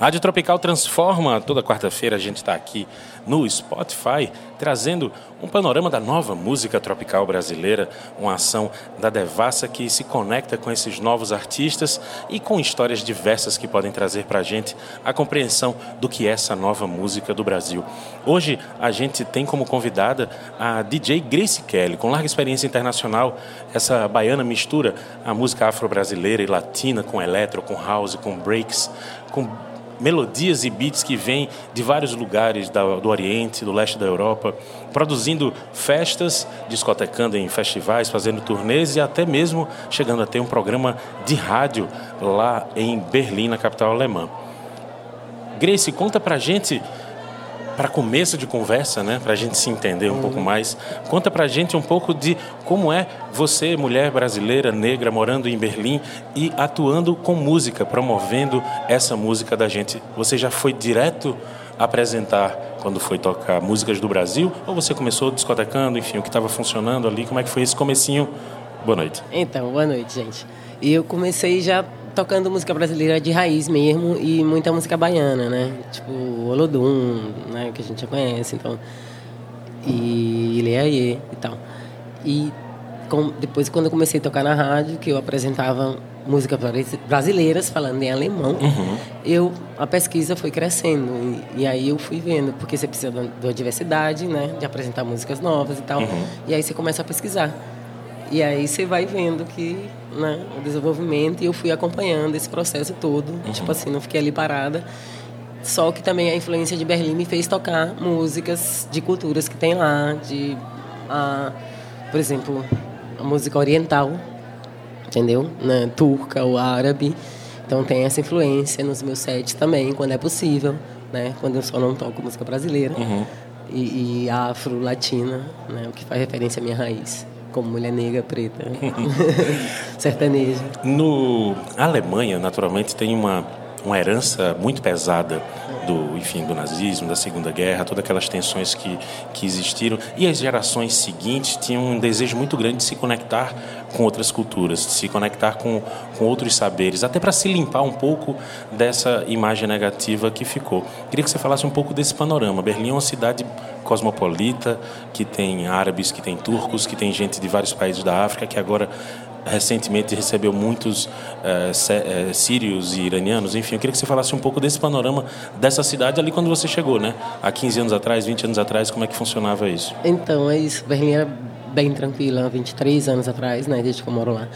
Rádio Tropical transforma. Toda quarta-feira a gente está aqui no Spotify trazendo um panorama da nova música tropical brasileira, uma ação da Devassa que se conecta com esses novos artistas e com histórias diversas que podem trazer para a gente a compreensão do que é essa nova música do Brasil. Hoje a gente tem como convidada a DJ Grace Kelly, com larga experiência internacional. Essa baiana mistura a música afro-brasileira e latina com eletro, com house, com breaks, com melodias e beats que vêm de vários lugares do Oriente, do leste da Europa, produzindo festas, discotecando em festivais, fazendo turnês e até mesmo chegando a ter um programa de rádio lá em Berlim, na capital alemã. Grace, conta pra gente para começo de conversa, né, para a gente se entender um uhum. pouco mais, conta para a gente um pouco de como é você, mulher brasileira, negra, morando em Berlim e atuando com música, promovendo essa música da gente. Você já foi direto apresentar quando foi tocar músicas do Brasil ou você começou discotecando, enfim, o que estava funcionando ali? Como é que foi esse comecinho? Boa noite. Então, boa noite, gente. Eu comecei já tocando música brasileira de raiz mesmo e muita música baiana, né? Tipo Olodum, né? Que a gente já conhece, então. E Ileaie e tal. E com, depois, quando eu comecei a tocar na rádio, que eu apresentava música brasileiras falando em alemão, uhum. eu a pesquisa foi crescendo e, e, aí eu fui vendo porque você precisa da, diversidade, né, de apresentar músicas novas e tal. Uhum. E aí você começa a pesquisar. E aí você vai vendo que né, o desenvolvimento e eu fui acompanhando esse processo todo. Uhum. Tipo assim, não fiquei ali parada. Só que também a influência de Berlim me fez tocar músicas de culturas que tem lá, de, a, por exemplo, a música oriental, entendeu? Né, turca ou árabe. Então tem essa influência nos meus sets também, quando é possível, né? Quando eu só não toco música brasileira. Uhum. E, e afro-latina, né? O que faz referência à minha raiz como mulher negra, preta, sertaneja. No Alemanha, naturalmente, tem uma, uma herança muito pesada do, enfim, do nazismo, da Segunda Guerra, todas aquelas tensões que, que existiram. E as gerações seguintes tinham um desejo muito grande de se conectar com outras culturas, de se conectar com, com outros saberes, até para se limpar um pouco dessa imagem negativa que ficou. Queria que você falasse um pouco desse panorama. Berlim é uma cidade cosmopolita, que tem árabes, que tem turcos, que tem gente de vários países da África, que agora recentemente recebeu muitos uh, sírios e iranianos. Enfim, eu queria que você falasse um pouco desse panorama dessa cidade ali quando você chegou, né? Há 15 anos atrás, 20 anos atrás, como é que funcionava isso? Então, é isso. Berlim era bem tranquila, 23 anos atrás, né? Desde que eu moro lá.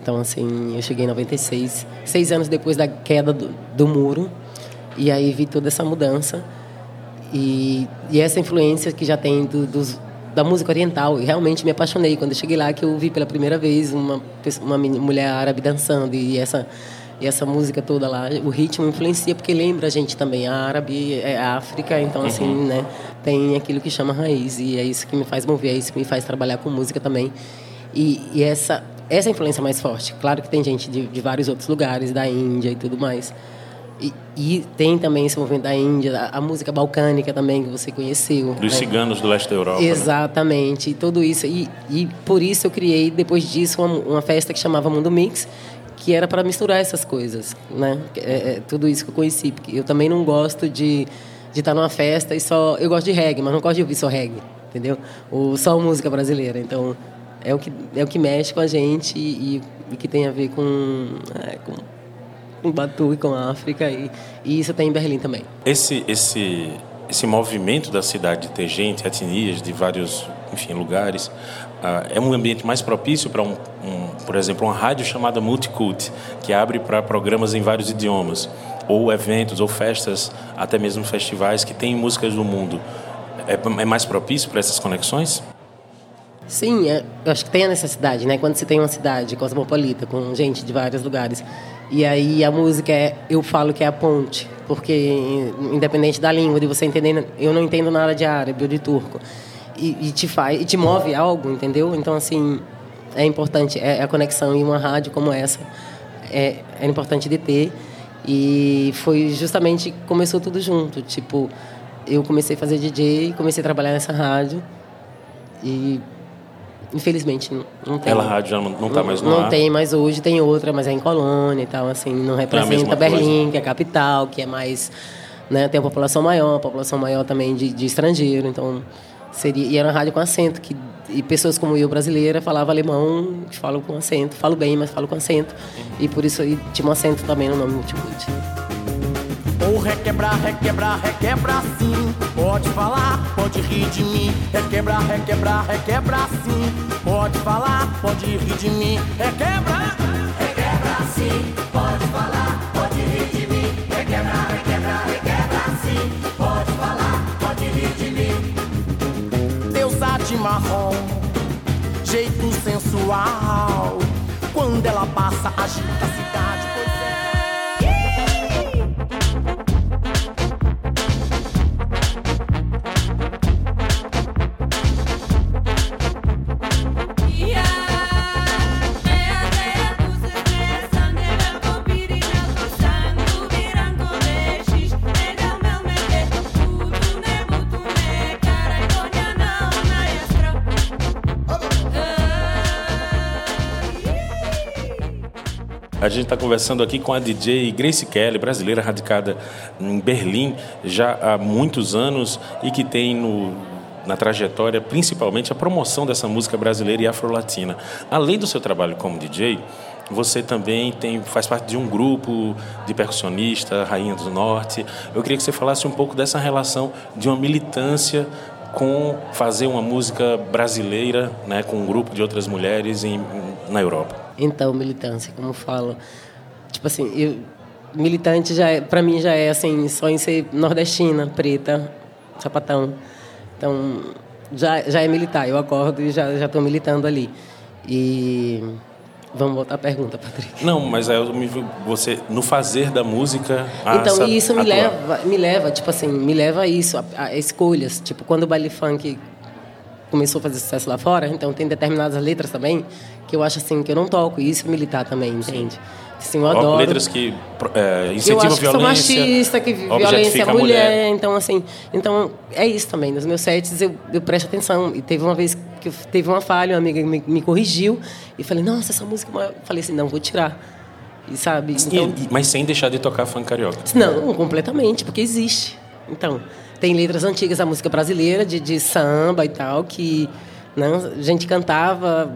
Então, assim, eu cheguei em 96, seis anos depois da queda do, do muro. E aí vi toda essa mudança. E, e essa influência que já tem do, dos, da música oriental. E realmente me apaixonei quando eu cheguei lá, que eu vi pela primeira vez uma, uma mulher árabe dançando e essa e essa música toda lá, o ritmo influencia porque lembra a gente também, a árabe é África, então assim, uhum. né, tem aquilo que chama raiz e é isso que me faz mover, é isso que me faz trabalhar com música também. E, e essa essa influência mais forte. Claro que tem gente de, de vários outros lugares, da Índia e tudo mais. E, e, tem também esse movimento da Índia, a, música balcânica também que você conheceu. Dos né? ciganos do leste da Europa. Né? Exatamente, né? e tudo isso. E, e por isso eu criei, depois disso, uma, uma festa que chamava Mundo Mix, que era para misturar essas coisas, né? É, é, tudo isso que eu conheci. Porque eu também não gosto de, de estar numa festa e só... Eu gosto de reggae, mas não gosto de ouvir só reggae, entendeu? Ou só música brasileira. Então, é o que, é o que mexe com a gente e, e que tem a ver com, é, com com Batu e com a África e, e isso tem em Berlim também. Esse esse esse movimento da cidade de ter gente, etnias de vários, enfim, lugares, uh, é um ambiente mais propício para um, um, por exemplo, uma rádio chamada Multicult, que abre para programas em vários idiomas, ou eventos, ou festas, até mesmo festivais que têm músicas do mundo. É, é mais propício para essas conexões? Sim, é, eu acho que tem a necessidade, né? Quando você tem uma cidade cosmopolita, com gente de vários lugares, e aí a música é, eu falo que é a ponte, porque independente da língua, de você entender, eu não entendo nada de árabe ou de turco, e, e te faz, e te move algo, entendeu? Então assim, é importante, é, é a conexão em uma rádio como essa é, é importante de ter. E foi justamente começou tudo junto, tipo, eu comecei a fazer DJ, comecei a trabalhar nessa rádio e Infelizmente, não tem. Ela rádio já não está mais no Não ar. tem mais hoje, tem outra, mas é em Colônia e tal, assim, não representa mesma Berlim, coisa. que é a capital, que é mais. Né, tem a população maior, a população maior também de, de estrangeiro, então seria. E era uma rádio com acento, que, e pessoas como eu, brasileira, falava alemão, que falam com acento, falo bem, mas falo com acento. E por isso aí tinha um acento também no nome Multimulti. Ou requebrar, requebrar, requebrar sim. Pode falar, pode rir de mim. Requebrar, requebrar, requebrar sim. Pode falar, pode rir de mim. Requebrar, requebrar sim. Pode falar, pode rir de mim. Requebrar, requebrar, requebrar sim. Pode falar, pode rir de mim. Deusa de marrom, jeito sensual. Quando ela passa, agita gente está conversando aqui com a DJ Grace Kelly, brasileira radicada em Berlim já há muitos anos e que tem no, na trajetória principalmente a promoção dessa música brasileira e afro-latina. Além do seu trabalho como DJ, você também tem, faz parte de um grupo de percussionista, Rainha do Norte. Eu queria que você falasse um pouco dessa relação de uma militância com fazer uma música brasileira, né, com um grupo de outras mulheres em, na Europa. Então, militância, como falo. Tipo assim, eu, militante já é, pra mim já é assim, só em ser nordestina, preta, sapatão. Então, já, já é militar. Eu acordo e já já estou militando ali. E vamos voltar à pergunta, Patrick. Não, mas é você no fazer da música. Então, isso me leva, me leva, tipo assim, me leva a isso, a, a escolhas. Tipo, quando o baile funk começou a fazer sucesso lá fora, então tem determinadas letras também que eu acho assim que eu não toco, e isso é militar também, entende? Assim, eu Ó, adoro. Letras que é, eu incentivam acho que sou machista, que violência é a mulher, então assim, então é isso também. Nos meus sets eu, eu presto atenção. E teve uma vez que eu, teve uma falha, uma amiga me, me corrigiu e falei, nossa, essa música, é uma-" eu falei assim, não vou tirar. E sabe? Então, e- mas sem deixar de tocar funk carioca. não, completamente, porque existe. Então, tem letras antigas da música brasileira, de, de samba e tal, que né, a gente cantava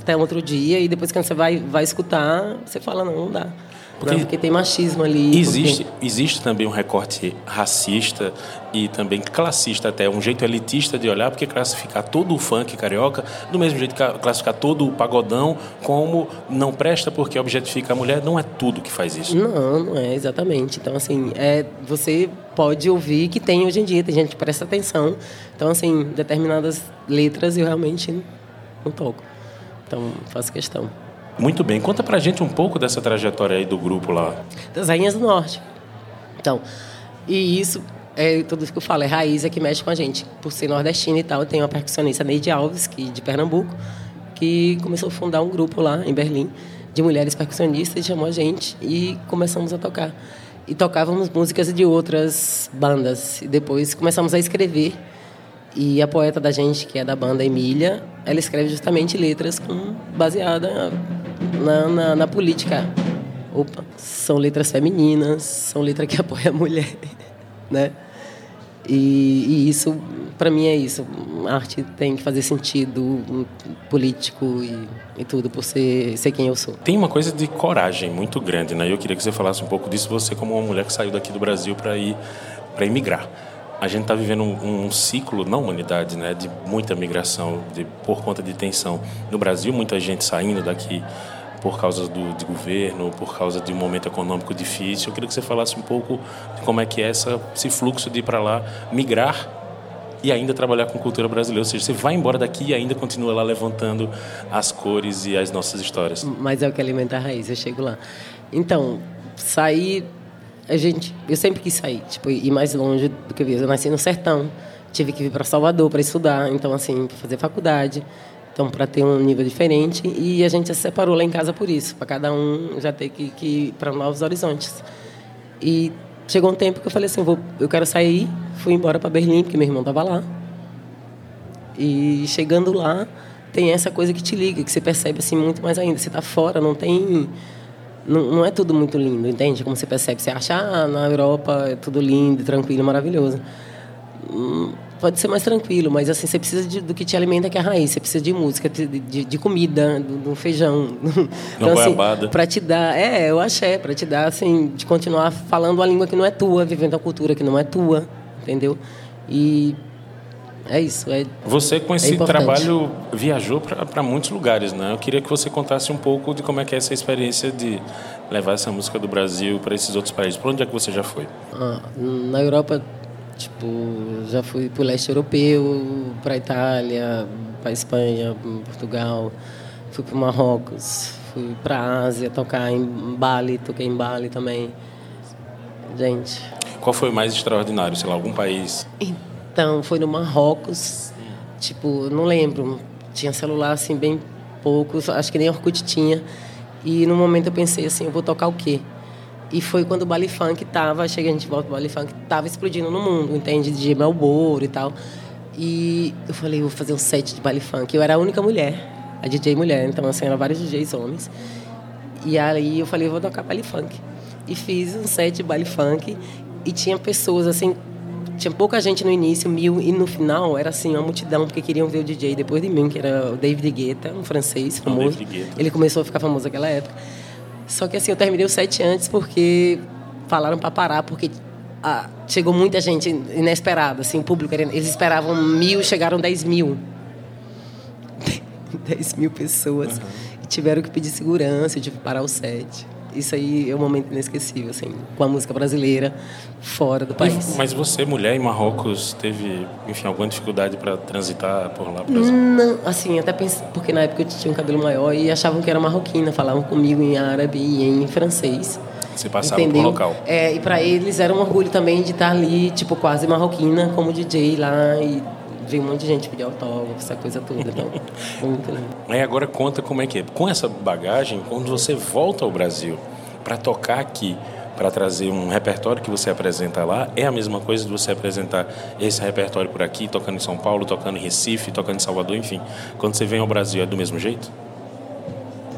até outro dia, e depois que você vai, vai escutar, você fala, não, não dá. Porque- Porque, tem machismo ali. Existe, porque- existe também um recorte racista e também classista até, um jeito elitista de olhar, porque classificar todo o funk carioca do mesmo jeito que classificar todo o pagodão como não presta porque objetifica a mulher, não é tudo que faz isso. Não, não é exatamente. Então, assim, é, você pode ouvir que tem hoje em dia, tem gente que presta atenção. Então, assim, determinadas letras eu realmente não toco. Então, faço questão. Muito bem, conta pra gente um pouco dessa trajetória aí do grupo lá. das rainhas do norte. Então, e isso é tudo que eu falo, é raiz é que mexe com a gente. Por ser nordestina e tal, eu tenho uma percussionista Neide Alves, que de Pernambuco, que começou a fundar um grupo lá em Berlim de mulheres percussionistas chamou a gente e começamos a tocar. E tocávamos músicas de outras bandas. E depois começamos a escrever. E a poeta da gente, que é da banda Emília, ela escreve justamente letras com, baseada na, na, na política. Opa, são letras femininas, são letras que apoiam a mulher, né? E, e isso, para mim, é isso. A arte tem que fazer sentido político e, e tudo, por ser, ser quem eu sou. Tem uma coisa de coragem muito grande, né? Eu queria que você falasse um pouco disso, você como uma mulher que saiu daqui do Brasil para ir para emigrar. A gente está vivendo um, um, ciclo na humanidade, né, de muita migração, de, por conta de tensão. No Brasil, muita gente saindo daqui por causa do de governo, por causa de um momento econômico difícil. Eu queria que você falasse um pouco de como é que é essa, esse fluxo de ir para lá, migrar e ainda trabalhar com cultura brasileira. Ou seja, você vai embora daqui e ainda continua lá levantando as cores e as nossas histórias. Mas é o que alimenta a raiz, eu chego lá. Então, sair a gente, eu sempre quis sair, tipo, ir mais longe do que eu vi. Eu nasci no sertão, tive que vir para Salvador para estudar, então assim, para fazer faculdade, então para ter um nível diferente e a gente se separou lá em casa por isso, para cada um já ter que, que ir para novos horizontes. E chegou um tempo que eu falei assim, vou, eu quero sair, fui embora para Berlim porque meu irmão estava lá. E chegando lá, tem essa coisa que te liga, que você percebe assim muito mais ainda. Você está fora, não tem não, não, é tudo muito lindo, entende? Como você percebe, você acha, ah, na Europa é tudo lindo, tranquilo, maravilhoso. Pode ser mais tranquilo, mas assim, você precisa de, do que te alimenta, que é a raiz. Você precisa de música, de, de, de comida, do, do, feijão. Então, assim, para te dar, é, eu achei, para te dar, assim, de continuar falando a língua que não é tua, vivendo a cultura que não é tua, entendeu? E é isso. É, você, com esse é trabalho, viajou para muitos lugares, né? Eu queria que você contasse um pouco de como é que é essa experiência de levar essa música do Brasil para esses outros países. Por onde é que você já foi? Ah, na Europa, tipo, já fui para o leste europeu, para Itália, para Espanha, Portugal. Fui para Marrocos, fui para a Ásia tocar em Bali, toquei em Bali também. Gente. Qual foi o mais extraordinário? Sei lá, algum país? Então, foi no Marrocos, tipo, não lembro, tinha celular assim bem pouco, acho que nem Orkut tinha. E no momento eu pensei assim, eu vou tocar o quê? E foi quando o Bali Funk tava, chega a gente volta o Bali Funk, tava explodindo no mundo, entende? De Melbourne e tal. E eu falei, vou fazer um set de Bali Funk. Eu era a única mulher, a DJ mulher, então assim, eram vários DJs homens. E aí eu falei, vou tocar Bali Funk. E fiz um set de Bali Funk e tinha pessoas assim tinha pouca gente no início, mil, e no final era assim, uma multidão, porque queriam ver o DJ depois de mim, que era o David Guetta, um francês famoso. Ele começou a ficar famoso naquela época. Só que assim, eu terminei o set antes porque falaram para parar, porque ah, chegou muita gente inesperada, assim, o público, eles esperavam mil, chegaram dez mil. dez mil pessoas. Uhum. E tiveram que pedir segurança, eu tive que parar o set isso aí é um momento inesquecível, assim, com a música brasileira fora do país. Mas você, mulher em Marrocos, teve, enfim, alguma dificuldade para transitar por lá? Não, assim, até pensei, porque na época eu tinha um cabelo maior e achavam que era marroquina, falavam comigo em árabe e em francês. Você passava entendeu? por local. É, e para eles era um orgulho também de estar ali, tipo, quase marroquina, como DJ lá e veio um monte de gente pedir autógrafo, essa coisa toda. Então, muito lindo. Aí agora conta como é que é. Com essa bagagem, quando você volta ao Brasil para tocar aqui, para trazer um repertório que você apresenta lá, é a mesma coisa de você apresentar esse repertório por aqui, tocando em São Paulo, tocando em Recife, tocando em Salvador, enfim. Quando você vem ao Brasil, é do mesmo jeito?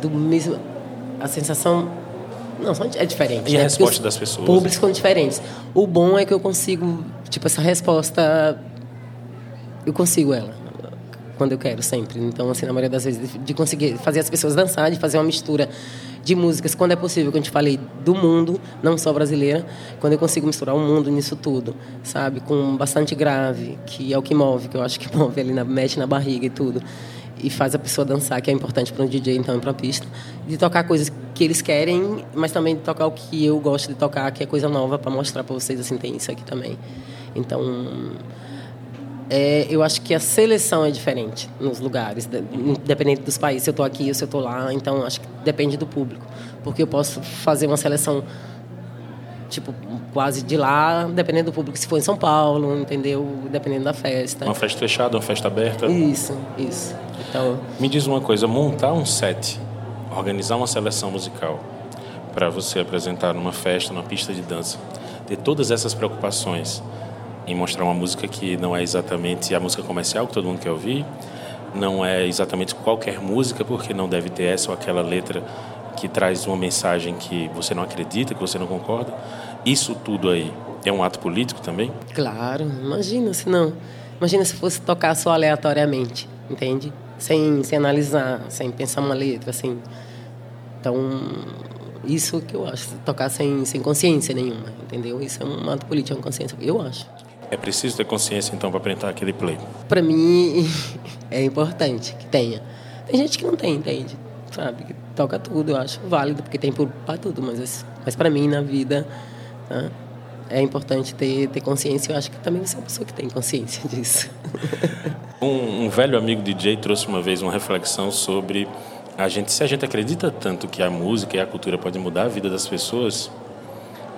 Do mesmo. A sensação não, é diferente. E né? a resposta das pessoas? Públicos são diferentes. O bom é que eu consigo, tipo, essa resposta eu consigo ela quando eu quero, sempre. Então, assim, na maioria das vezes, de conseguir fazer as pessoas dançar, de fazer uma mistura de músicas, quando é possível, que eu te falei, do mundo, não só brasileira, quando eu consigo misturar o mundo nisso tudo, sabe? Com bastante grave, que é o que move, que eu acho que move ali, na, mexe na barriga e tudo. E faz a pessoa dançar, que é importante para um DJ, então, para a pista. De tocar coisas que eles querem, mas também de tocar o que eu gosto de tocar, que é coisa nova, para mostrar para vocês, assim, tem isso aqui também. Então é, eu acho que a seleção é diferente nos lugares, independente dos países. Se eu estou aqui ou se eu estou lá, então acho que depende do público. Porque eu posso fazer uma seleção, tipo, quase de lá, dependendo do público. Se for em São Paulo, entendeu? Dependendo da festa. Uma festa fechada, uma festa aberta. Isso, isso. Então... Me diz uma coisa, montar um set, organizar uma seleção musical para você apresentar numa festa, numa pista de dança, ter todas essas preocupações em mostrar uma música que não é exatamente a música comercial que todo mundo quer ouvir, não é exatamente qualquer música, porque não deve ter essa ou aquela letra que traz uma mensagem que você não acredita, que você não concorda. Isso tudo aí é um ato político também? Claro, imagina se não. Imagina se fosse tocar só aleatoriamente, entende? Sem, sem analisar, sem pensar uma letra, assim. Então, isso que eu acho, tocar sem, sem consciência nenhuma, entendeu? Isso é um ato político, é uma consciência, eu acho. É preciso ter consciência, então, para apresentar aquele play? Para mim, é importante que tenha. Tem gente que não tem, entende? Sabe? Que toca tudo, eu acho válido, porque tem para tudo, mas, mas para mim, na vida, tá? é importante ter, ter consciência. Eu acho que também você é uma pessoa que tem consciência disso. um, um velho amigo DJ trouxe uma vez uma reflexão sobre a gente, se a gente acredita tanto que a música e a cultura pode mudar a vida das pessoas,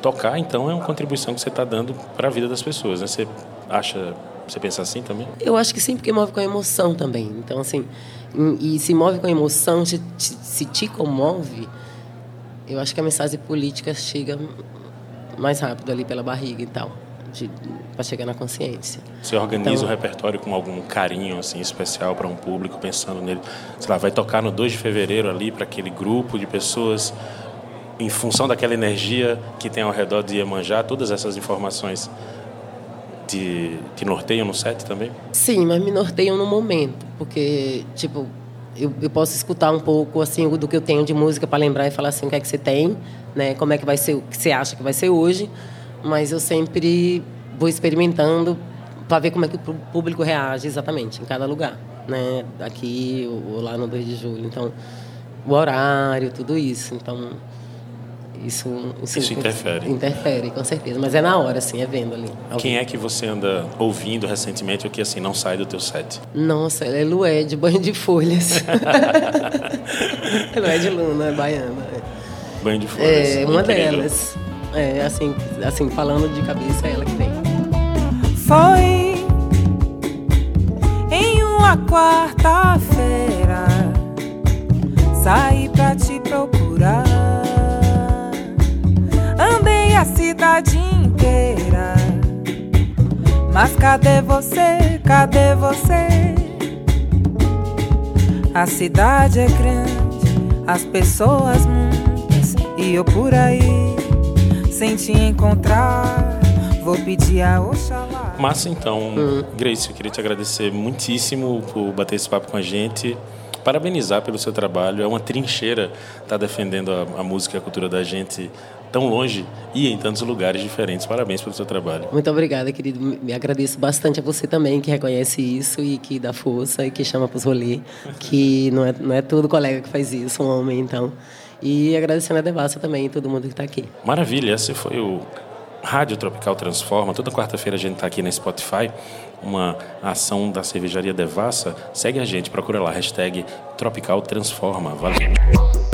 tocar, então, é uma contribuição que você está dando para a vida das pessoas, né? Você acha, você pensa assim também? Eu acho que sim, porque move com a emoção também. Então, assim, e se move com a emoção, se, se te comove, eu acho que a mensagem política chega mais rápido ali pela barriga e tal. Para chegar na consciência. Você organiza então, o repertório com algum carinho assim especial para um público, pensando nele, sei lá, vai tocar no 2 de fevereiro ali para aquele grupo de pessoas em função daquela energia que tem ao redor de Iemanjá, todas essas informações te, te norteiam no set também? Sim, mas me norteiam no momento, porque, tipo, eu, eu posso escutar um pouco, assim, do que eu tenho de música para lembrar e falar assim, o que é que você tem, né? Como é que vai ser, o que você acha que vai ser hoje, mas eu sempre vou experimentando para ver como é que o público reage exatamente em cada lugar, né? Aqui ou lá no 2 de julho. Então, o horário, tudo isso. Então, isso, isso, isso interfere. Interfere, com certeza. Mas é na hora, assim, é vendo ali. Quem é que você anda ouvindo recentemente ou que, assim, não sai do teu set? Nossa, ela é Lué, de banho de folhas. Lué de Luna, é baiana. Banho de folhas. É, uma delas. É, assim, assim, falando de cabeça, é ela que tem. Foi em uma quarta-feira, saí pra te procurar cidade inteira. Mas cadê você? Cadê você? A cidade é grande, as pessoas muitas e eu por aí sem te encontrar. Vou pedir a Oxalá. Massa então. Grace, eu queria te agradecer muitíssimo por bater esse papo com a gente parabenizar pelo seu trabalho. É uma trincheira estar tá defendendo a, a, música e a cultura da gente tão longe e em tantos lugares diferentes. Parabéns pelo seu trabalho. Muito obrigada, querido. Me agradeço bastante a você também, que reconhece isso e que dá força e que chama para os rolês, que não é, não é todo colega que faz isso, um homem, então. E agradecendo a Devassa também e todo mundo que está aqui. Maravilha, esse foi o Rádio Tropical Transforma. Toda quarta-feira a gente está aqui na Spotify, uma ação da cervejaria Devassa. Segue a gente, procura lá, hashtag Tropical Transforma. Valeu!